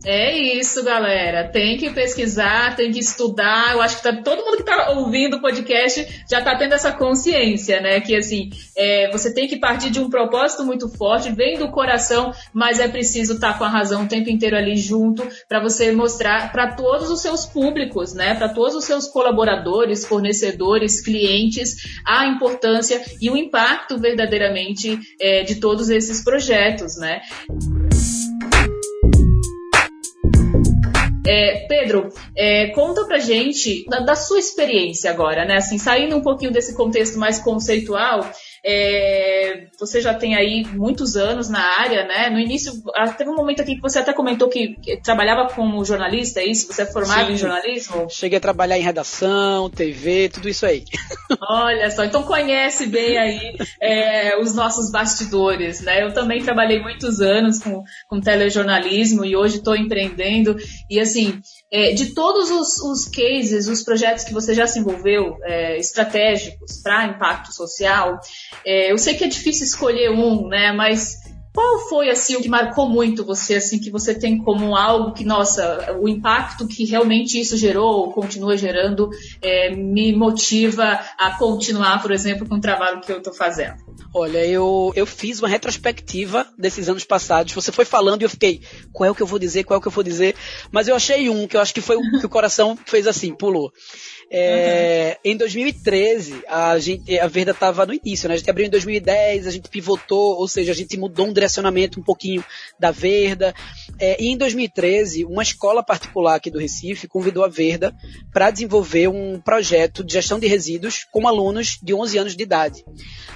É isso, galera. Tem que pesquisar, tem que estudar. Eu acho que tá, todo mundo que está ouvindo o podcast já está tendo essa consciência, né? Que assim, é, você tem que partir de um propósito muito forte, vem do coração, mas é preciso estar tá com a razão o tempo inteiro ali junto para você mostrar para todos os seus públicos, né? Para todos os seus colaboradores, fornecedores, clientes, a importância e o impacto verdadeiramente é, de todos esses projetos, né? É, Pedro, é, conta pra gente da, da, sua experiência agora, né? Assim, saindo um pouquinho desse contexto mais conceitual, é, você já tem aí muitos anos na área, né? No início, ah, teve um momento aqui que você até comentou que, que trabalhava como jornalista, é isso? Você é formado Sim. em jornalismo? Cheguei a trabalhar em redação, TV, tudo isso aí. *laughs* Olha só, então conhece bem aí é, os nossos bastidores, né? Eu também trabalhei muitos anos com, com telejornalismo e hoje estou empreendendo. E assim, é, de todos os, os, cases, os projetos que você já se envolveu, é, estratégicos para impacto social, é, eu sei que é difícil escolher um, né? Mas qual foi assim o que marcou muito você, assim, que você tem como algo que, nossa, o impacto que realmente isso gerou ou continua gerando é, me motiva a continuar, por exemplo, com o trabalho que eu estou fazendo? Olha, eu, eu fiz uma retrospectiva desses anos passados. Você foi falando e eu fiquei, qual é o que eu vou dizer, qual é o que eu vou dizer? Mas eu achei um que eu acho que foi o que o coração fez assim, pulou. É, uhum. Em 2013, a, gente, a Verda estava no início, né? A gente abriu em 2010, a gente pivotou, ou seja, a gente mudou um direcionamento um pouquinho da Verda. É, e em 2013, uma escola particular aqui do Recife convidou a Verda para desenvolver um projeto de gestão de resíduos com alunos de 11 anos de idade.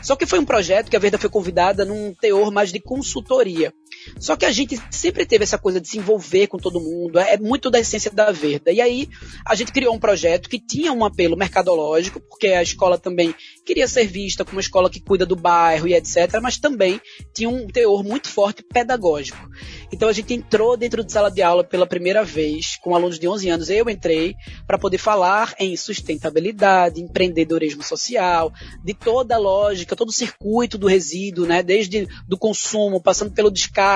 Só que foi um projeto que a Verda foi convidada num teor mais de consultoria. Só que a gente sempre teve essa coisa de se envolver com todo mundo, é muito da essência da Verda. E aí a gente criou um projeto que tinha um apelo mercadológico, porque a escola também queria ser vista como uma escola que cuida do bairro e etc, mas também tinha um teor muito forte pedagógico. Então a gente entrou dentro de sala de aula pela primeira vez, com alunos de 11 anos, eu entrei para poder falar em sustentabilidade, empreendedorismo social, de toda a lógica, todo o circuito do resíduo, né, desde do consumo, passando pelo descarte,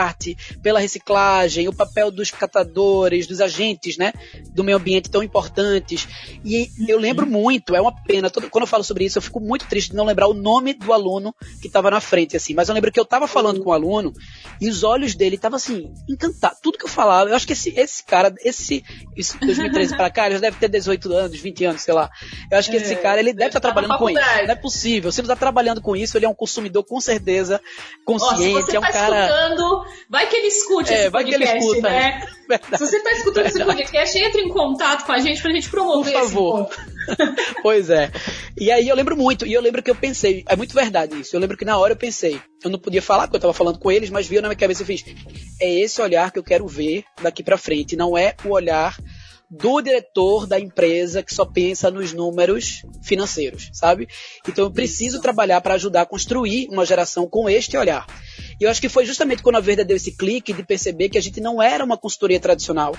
pela reciclagem, o papel dos catadores, dos agentes, né, do meio ambiente tão importantes. E eu lembro muito, é uma pena, todo, quando eu falo sobre isso, eu fico muito triste de não lembrar o nome do aluno que estava na frente, assim, mas eu lembro que eu estava falando com o aluno e os olhos dele estavam assim, encantado. Tudo que eu falava, eu acho que esse, esse cara, esse, isso 2013 para cá, ele já deve ter 18 anos, 20 anos, sei lá. Eu acho que é, esse cara, ele deve estar tá trabalhando com isso. Não é possível. Se ele está trabalhando com isso, ele é um consumidor com certeza consciente, é um tá cara. Escutando, vai que ele escute é, esse vai podcast, que ele escuta, né? É. *laughs* Se você está escutando Verdade. esse podcast, entre em contato com a gente pra gente promover Por favor. *laughs* pois é. E aí eu lembro muito, e eu lembro que eu pensei, é muito verdade isso. Eu lembro que na hora eu pensei, eu não podia falar porque eu estava falando com eles, mas viu na minha cabeça e fiz, é esse olhar que eu quero ver daqui para frente, não é o olhar do diretor da empresa que só pensa nos números financeiros, sabe? Então eu preciso trabalhar para ajudar a construir uma geração com este olhar. E eu acho que foi justamente quando a Verda deu esse clique de perceber que a gente não era uma consultoria tradicional.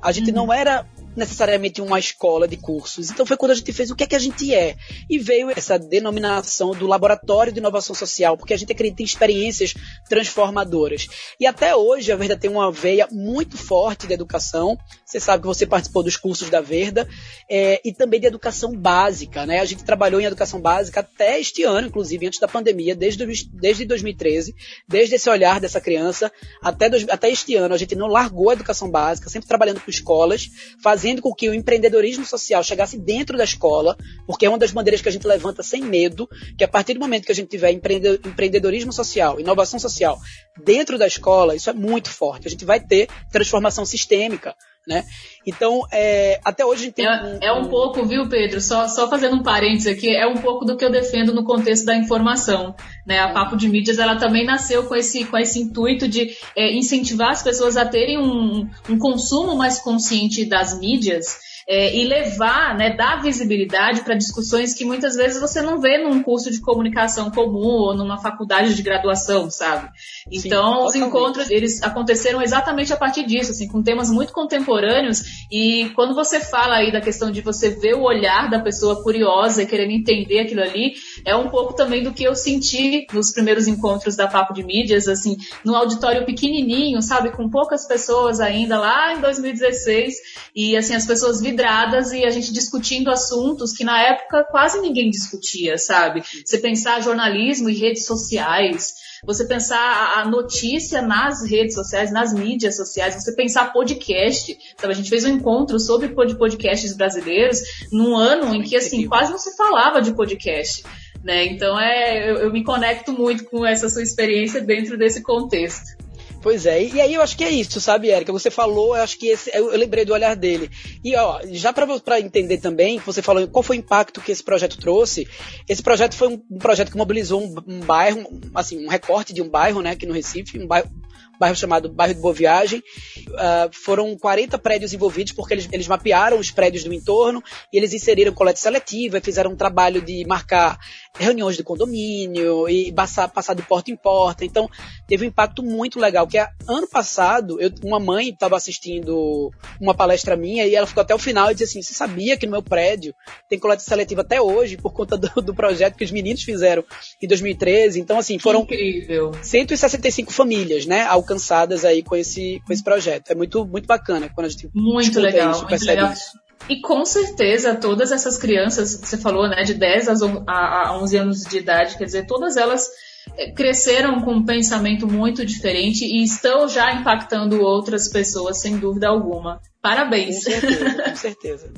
A gente uhum. não era necessariamente uma escola de cursos. Então foi quando a gente fez o que é que a gente é. E veio essa denominação do Laboratório de Inovação Social, porque a gente acredita em experiências transformadoras. E até hoje a Verda tem uma veia muito forte de educação. Você sabe que você participou dos cursos da Verda é, e também de educação básica. Né? A gente trabalhou em educação básica até este ano, inclusive, antes da pandemia, desde, desde 2013, desde esse olhar dessa criança até, até este ano. A gente não largou a educação básica, sempre trabalhando com escolas, fazendo fazendo com que o empreendedorismo social chegasse dentro da escola, porque é uma das bandeiras que a gente levanta sem medo, que a partir do momento que a gente tiver empreendedorismo social, inovação social dentro da escola, isso é muito forte. A gente vai ter transformação sistêmica. Né? Então, é, até hoje tem. É um, é um pouco, viu, Pedro? Só, só fazendo um parênteses aqui, é um pouco do que eu defendo no contexto da informação. Né? A Papo de Mídias ela também nasceu com esse, com esse intuito de é, incentivar as pessoas a terem um, um consumo mais consciente das mídias é, e levar, né, dar visibilidade para discussões que muitas vezes você não vê num curso de comunicação comum ou numa faculdade de graduação, sabe? Então, Sim, os encontros, eles aconteceram exatamente a partir disso, assim, com temas muito contemporâneos e quando você fala aí da questão de você ver o olhar da pessoa curiosa e querendo entender aquilo ali, é um pouco também do que eu senti nos primeiros encontros da Papo de Mídias, assim, no auditório pequenininho, sabe, com poucas pessoas ainda lá em 2016 e assim, as pessoas viram vidradas e a gente discutindo assuntos que na época quase ninguém discutia, sabe? Você pensar jornalismo e redes sociais, você pensar a notícia nas redes sociais, nas mídias sociais, você pensar podcast, sabe? A gente fez um encontro sobre podcasts brasileiros num ano em que, assim, quase não se falava de podcast. Né? Então é, eu, eu me conecto muito com essa sua experiência dentro desse contexto. Pois é, e aí eu acho que é isso, sabe, Érica? Você falou, eu acho que esse, eu, lembrei do olhar dele. E ó, já para entender também, você falou qual foi o impacto que esse projeto trouxe. Esse projeto foi um, um projeto que mobilizou um, um, bairro, assim, um recorte de um bairro, né, aqui no Recife, um bairro, bairro chamado Bairro de Boa Viagem. Uh, foram 40 prédios envolvidos, porque eles, eles mapearam os prédios do entorno e eles inseriram coleta seletiva, fizeram um trabalho de marcar reuniões de condomínio e passar, passar de porta em porta. Então, teve um impacto muito legal. Que ano passado, eu, uma mãe estava assistindo uma palestra minha e ela ficou até o final e disse assim: Você sabia que no meu prédio tem coleta seletiva até hoje por conta do, do projeto que os meninos fizeram em 2013? Então, assim, foram Incrível. 165 famílias, né? alcançadas aí com esse, com esse projeto. É muito, muito bacana quando a gente muito legal, isso, muito legal. Isso. E com certeza todas essas crianças, você falou, né, de 10 a 11 anos de idade, quer dizer, todas elas eh, cresceram com um pensamento muito diferente e estão já impactando outras pessoas, sem dúvida alguma. Parabéns. Com certeza, com certeza.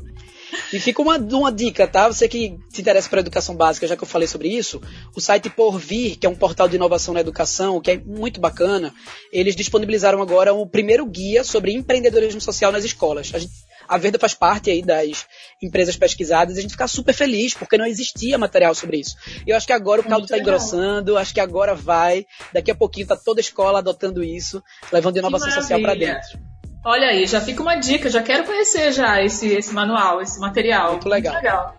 E fica uma, uma dica, tá? Você que se interessa por educação básica, já que eu falei sobre isso, o site Porvir, que é um portal de inovação na educação, que é muito bacana, eles disponibilizaram agora o primeiro guia sobre empreendedorismo social nas escolas. A, gente, a Verda faz parte aí das empresas pesquisadas e a gente fica super feliz, porque não existia material sobre isso. E eu acho que agora o caldo está engrossando, acho que agora vai, daqui a pouquinho tá toda a escola adotando isso, levando inovação social para dentro. Olha aí, já fica uma dica, já quero conhecer já esse, esse manual, esse material. Muito legal. Muito legal.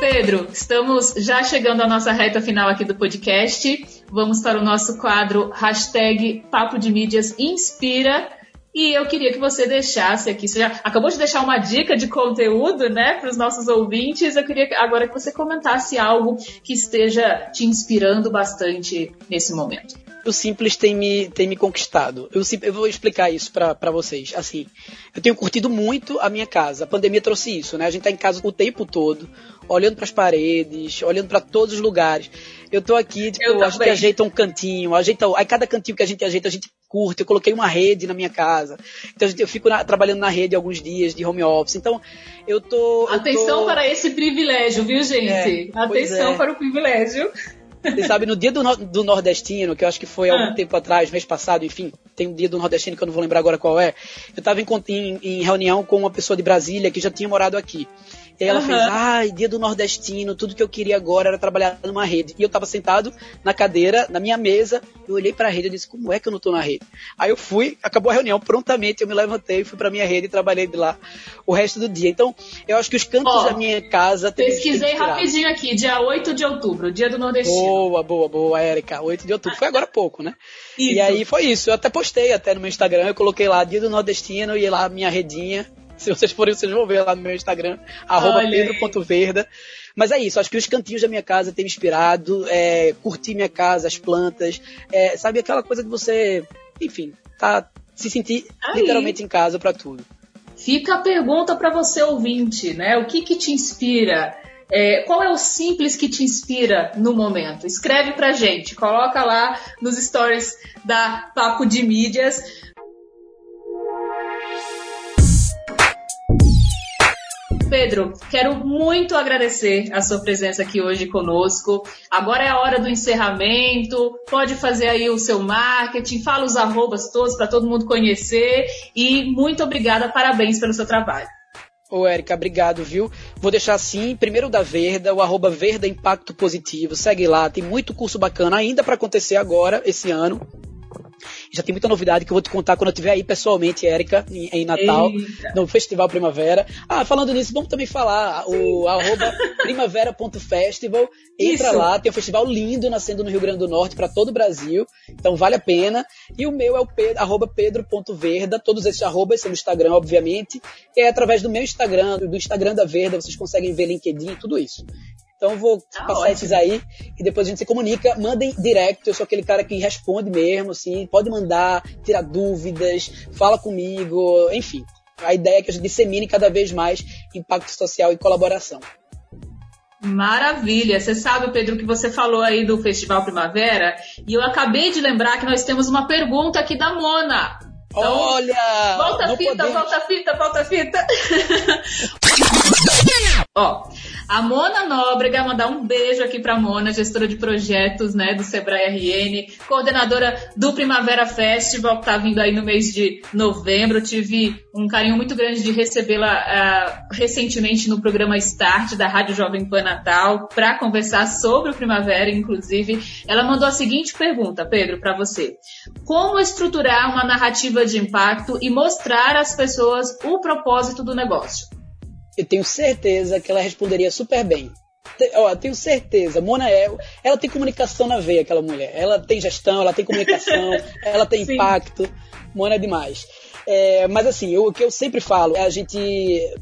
Pedro, estamos já chegando à nossa reta final aqui do podcast. Vamos para o nosso quadro hashtag Papo de Mídias Inspira. E eu queria que você deixasse aqui, você já acabou de deixar uma dica de conteúdo, né, para os nossos ouvintes. Eu queria agora que você comentasse algo que esteja te inspirando bastante nesse momento. O simples tem me, tem me conquistado. Eu, eu vou explicar isso para vocês. Assim, eu tenho curtido muito a minha casa. A pandemia trouxe isso, né? A gente tá em casa o tempo todo, olhando para as paredes, olhando para todos os lugares. Eu tô aqui, tipo, a gente ajeita um cantinho, ajeita. Aí cada cantinho que a gente ajeita, a gente curte. Eu coloquei uma rede na minha casa. Então eu fico na, trabalhando na rede alguns dias de home office. Então eu tô. Atenção eu tô... para esse privilégio, viu, gente? É, Atenção é. para o privilégio. Você sabe, no dia do, do nordestino, que eu acho que foi há algum ah. tempo atrás, mês passado, enfim, tem um dia do nordestino que eu não vou lembrar agora qual é. Eu estava em, em, em reunião com uma pessoa de Brasília que já tinha morado aqui. E ela uhum. fez, ai, dia do nordestino, tudo que eu queria agora era trabalhar numa rede. E eu tava sentado na cadeira, na minha mesa, eu olhei pra rede e disse, como é que eu não tô na rede? Aí eu fui, acabou a reunião, prontamente eu me levantei, fui pra minha rede e trabalhei de lá o resto do dia. Então, eu acho que os cantos oh, da minha casa... Pesquisei rapidinho aqui, dia 8 de outubro, dia do nordestino. Boa, boa, boa, Érica, 8 de outubro. Foi agora há pouco, né? Isso. E aí foi isso, eu até postei até no meu Instagram, eu coloquei lá, dia do nordestino, e lá minha redinha, *laughs* se vocês forem, vocês vão ver lá no meu Instagram, arroba pedro.verda. Mas é isso, acho que os cantinhos da minha casa têm me inspirado, é, curtir minha casa, as plantas, é, sabe aquela coisa que você, enfim, tá se sentir Aí. literalmente em casa para tudo. Fica a pergunta para você ouvinte, né? O que que te inspira? É, qual é o simples que te inspira no momento? Escreve pra gente, coloca lá nos stories da Papo de Mídias. Pedro, quero muito agradecer a sua presença aqui hoje conosco. Agora é a hora do encerramento. Pode fazer aí o seu marketing, fala os arrobas todos para todo mundo conhecer. E muito obrigada, parabéns pelo seu trabalho. Ô, Érica, obrigado, viu? Vou deixar assim, primeiro da Verda, o arroba Verda Impacto Positivo. Segue lá, tem muito curso bacana ainda para acontecer agora, esse ano. Já tem muita novidade que eu vou te contar quando eu estiver aí pessoalmente, Érica, em, em Natal, Eita. no Festival Primavera. Ah, falando nisso, vamos também falar o arroba *laughs* primavera.festival. Entra Isso. lá, tem um festival lindo nascendo no Rio Grande do Norte para todo o Brasil. Então vale a pena. E o meu é o pedro, arroba pedro.verda. Todos esses arrobas são no Instagram, obviamente. E é através do meu Instagram, do Instagram da Verda, vocês conseguem ver LinkedIn, tudo isso. Então vou ah, passar ótimo. esses aí e depois a gente se comunica. Mandem direct, eu sou aquele cara que responde mesmo, assim, pode mandar, tirar dúvidas, fala comigo, enfim. A ideia é que a gente dissemine cada vez mais impacto social e colaboração. Maravilha! Você sabe, Pedro, que você falou aí do Festival Primavera e eu acabei de lembrar que nós temos uma pergunta aqui da Mona. Então, Olha! Volta a fita, podemos... volta a fita, volta a fita! *laughs* Ó, a Mona Nóbrega, mandar um beijo aqui para Mona, gestora de projetos né, do Sebrae RN, coordenadora do Primavera Festival, que está vindo aí no mês de novembro. tive um carinho muito grande de recebê-la uh, recentemente no programa Start da Rádio Jovem Pan Natal para conversar sobre o Primavera, inclusive. Ela mandou a seguinte pergunta, Pedro, para você: Como estruturar uma narrativa de impacto e mostrar às pessoas o propósito do negócio? Eu tenho certeza que ela responderia super bem. Ó, tenho certeza. Mona é, ela tem comunicação na veia, aquela mulher. Ela tem gestão, ela tem comunicação, *laughs* ela tem Sim. impacto. Mona é demais. É, mas assim, eu, o que eu sempre falo, é a gente,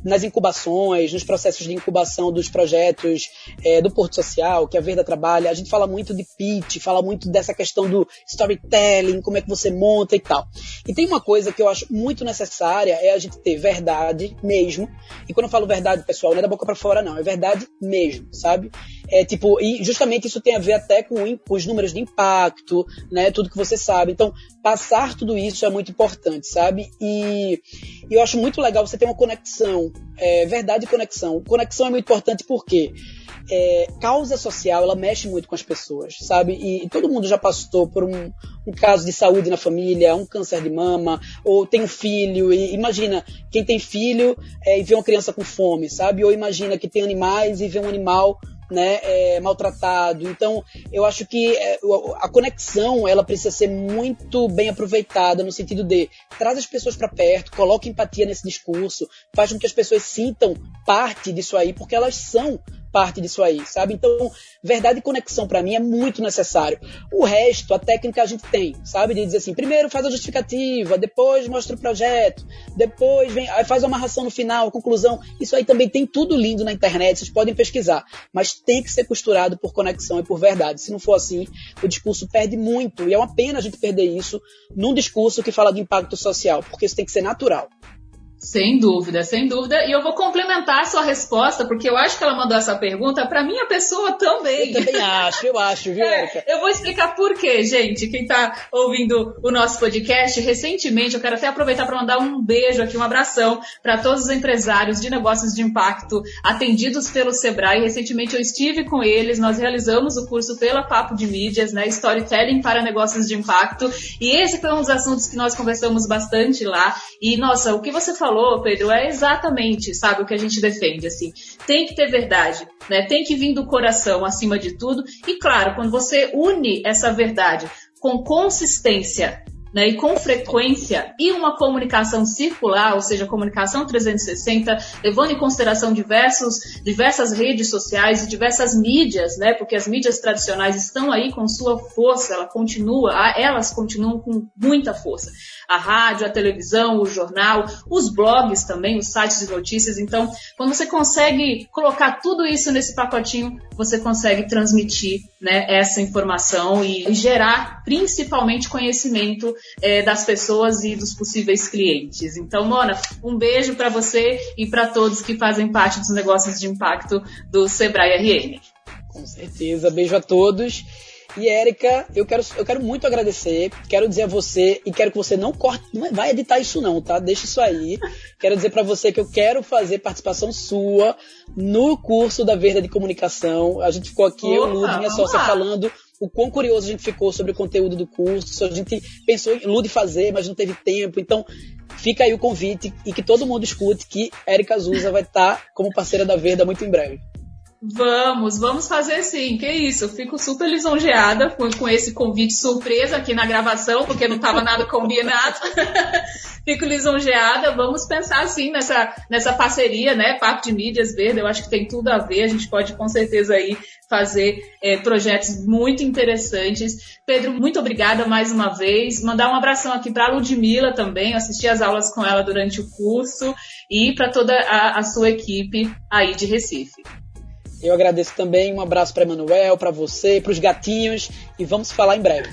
nas incubações, nos processos de incubação dos projetos é, do Porto Social, que a Verda trabalha, a gente fala muito de pitch, fala muito dessa questão do storytelling, como é que você monta e tal. E tem uma coisa que eu acho muito necessária, é a gente ter verdade mesmo. E quando eu falo verdade, pessoal, não é da boca para fora não, é verdade mesmo, sabe? É tipo, e justamente isso tem a ver até com os números de impacto, né? Tudo que você sabe. Então, passar tudo isso é muito importante, sabe? E, e eu acho muito legal você ter uma conexão, é, verdade e conexão. Conexão é muito importante porque é, causa social, ela mexe muito com as pessoas, sabe? E, e todo mundo já passou por um, um, caso de saúde na família, um câncer de mama, ou tem um filho, e imagina, quem tem filho é, e vê uma criança com fome, sabe? Ou imagina que tem animais e vê um animal né, é, maltratado. Então, eu acho que é, a conexão ela precisa ser muito bem aproveitada no sentido de traz as pessoas para perto, coloca empatia nesse discurso, faz com que as pessoas sintam parte disso aí, porque elas são parte disso aí, sabe? Então, verdade e conexão para mim é muito necessário. O resto, a técnica a gente tem, sabe? De dizer assim, primeiro faz a justificativa, depois mostra o projeto, depois vem, faz a amarração no final, conclusão. Isso aí também tem tudo lindo na internet, vocês podem pesquisar. Mas tem que ser costurado por conexão e por verdade. Se não for assim, o discurso perde muito. E é uma pena a gente perder isso num discurso que fala de impacto social, porque isso tem que ser natural. Sem dúvida, sem dúvida. E eu vou complementar a sua resposta, porque eu acho que ela mandou essa pergunta para minha pessoa também. Eu também acho, eu acho, viu, *laughs* é, Erika? É, eu vou explicar por quê, gente. Quem está ouvindo o nosso podcast, recentemente, eu quero até aproveitar para mandar um beijo aqui, um abração para todos os empresários de negócios de impacto atendidos pelo Sebrae. Recentemente eu estive com eles, nós realizamos o curso pela Papo de Mídias, né? Storytelling para negócios de impacto. E esse foi um dos assuntos que nós conversamos bastante lá. E, nossa, o que você falou falou, Pedro, é exatamente, sabe, o que a gente defende, assim. Tem que ter verdade, né? Tem que vir do coração acima de tudo. E claro, quando você une essa verdade com consistência né, e com frequência e uma comunicação circular, ou seja, comunicação 360, levando em consideração diversos, diversas redes sociais e diversas mídias, né, porque as mídias tradicionais estão aí com sua força, ela continua, elas continuam com muita força. A rádio, a televisão, o jornal, os blogs também, os sites de notícias. Então, quando você consegue colocar tudo isso nesse pacotinho, você consegue transmitir né, essa informação e gerar principalmente conhecimento é, das pessoas e dos possíveis clientes. Então, Mona, um beijo para você e para todos que fazem parte dos negócios de impacto do Sebrae RN. Com certeza, beijo a todos. E Érica, eu quero, eu quero muito agradecer, quero dizer a você, e quero que você não corte, não vai editar isso não, tá? Deixa isso aí. Quero dizer para você que eu quero fazer participação sua no curso da Verda de Comunicação. A gente ficou aqui, Opa, eu, Lud, minha sócia, lá. falando o quão curioso a gente ficou sobre o conteúdo do curso. A gente pensou em Lude fazer, mas não teve tempo. Então, fica aí o convite e que todo mundo escute que Erika Azusa vai estar como parceira da Verda muito em breve. Vamos, vamos fazer sim. Que isso, fico super lisonjeada com, com esse convite surpresa aqui na gravação, porque não estava nada combinado. *laughs* fico lisonjeada. Vamos pensar assim nessa, nessa parceria, né? Papo de Mídias Verde, eu acho que tem tudo a ver. A gente pode com certeza aí fazer é, projetos muito interessantes. Pedro, muito obrigada mais uma vez. Mandar um abração aqui para a Ludmilla também, assisti as aulas com ela durante o curso e para toda a, a sua equipe aí de Recife. Eu agradeço também, um abraço para Emanuel, para você, para os gatinhos e vamos falar em breve.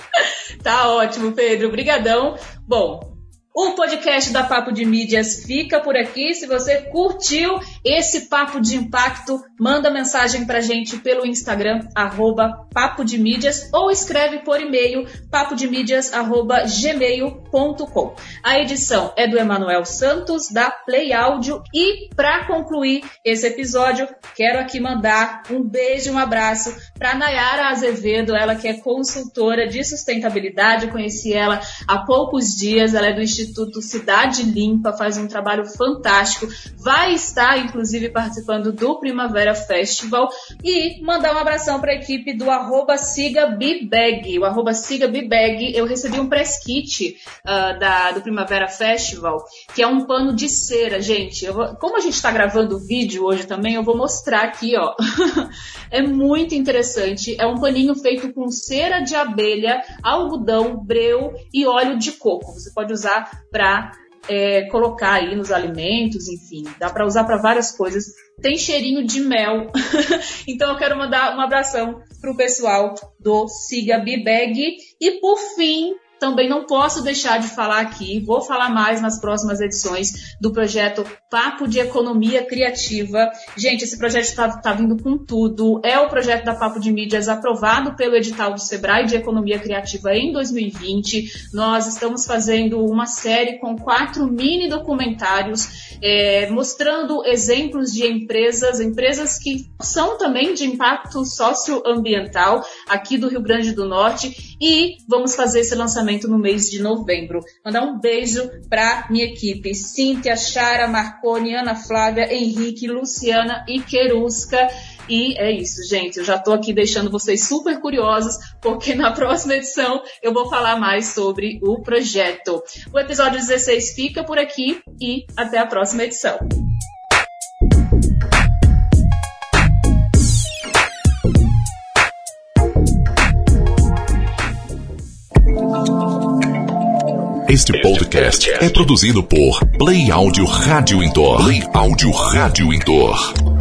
*laughs* tá ótimo, Pedro. Obrigadão. Bom, o podcast da Papo de Mídias fica por aqui. Se você curtiu esse papo de impacto, manda mensagem pra gente pelo Instagram, arroba Papo de Mídias, ou escreve por e-mail, papodemídias.gmail.com. A edição é do Emanuel Santos, da Play Áudio. E para concluir esse episódio, quero aqui mandar um beijo um abraço para Nayara Azevedo, ela que é consultora de sustentabilidade. Conheci ela há poucos dias, ela é do Instituto Cidade Limpa, faz um trabalho fantástico. Vai estar, inclusive, participando do Primavera Festival. E mandar um abração para a equipe do arroba Siga Bibag. O arroba Siga Bibag, eu recebi um press kit uh, da, do Primavera Festival, que é um pano de cera, gente. Vou, como a gente está gravando o vídeo hoje também, eu vou mostrar aqui, ó. *laughs* é muito interessante. É um paninho feito com cera de abelha, algodão, breu e óleo de coco. Você pode usar para é, colocar aí nos alimentos, enfim, dá para usar para várias coisas. Tem cheirinho de mel, *laughs* então eu quero mandar um abração pro pessoal do Siga Bibag e por fim também não posso deixar de falar aqui, vou falar mais nas próximas edições do projeto Papo de Economia Criativa. Gente, esse projeto está tá vindo com tudo. É o projeto da Papo de Mídias aprovado pelo edital do Sebrae de Economia Criativa em 2020. Nós estamos fazendo uma série com quatro mini documentários é, mostrando exemplos de empresas, empresas que são também de impacto socioambiental aqui do Rio Grande do Norte e vamos fazer esse lançamento no mês de novembro. Mandar um beijo para minha equipe, Cíntia, Chara, Marconi, Ana Flávia, Henrique, Luciana e Querusca. E é isso, gente. Eu já estou aqui deixando vocês super curiosos, porque na próxima edição eu vou falar mais sobre o projeto. O episódio 16 fica por aqui e até a próxima edição. Este podcast é produzido por Play Áudio Rádio Indoor. Play Áudio Rádio Indoor.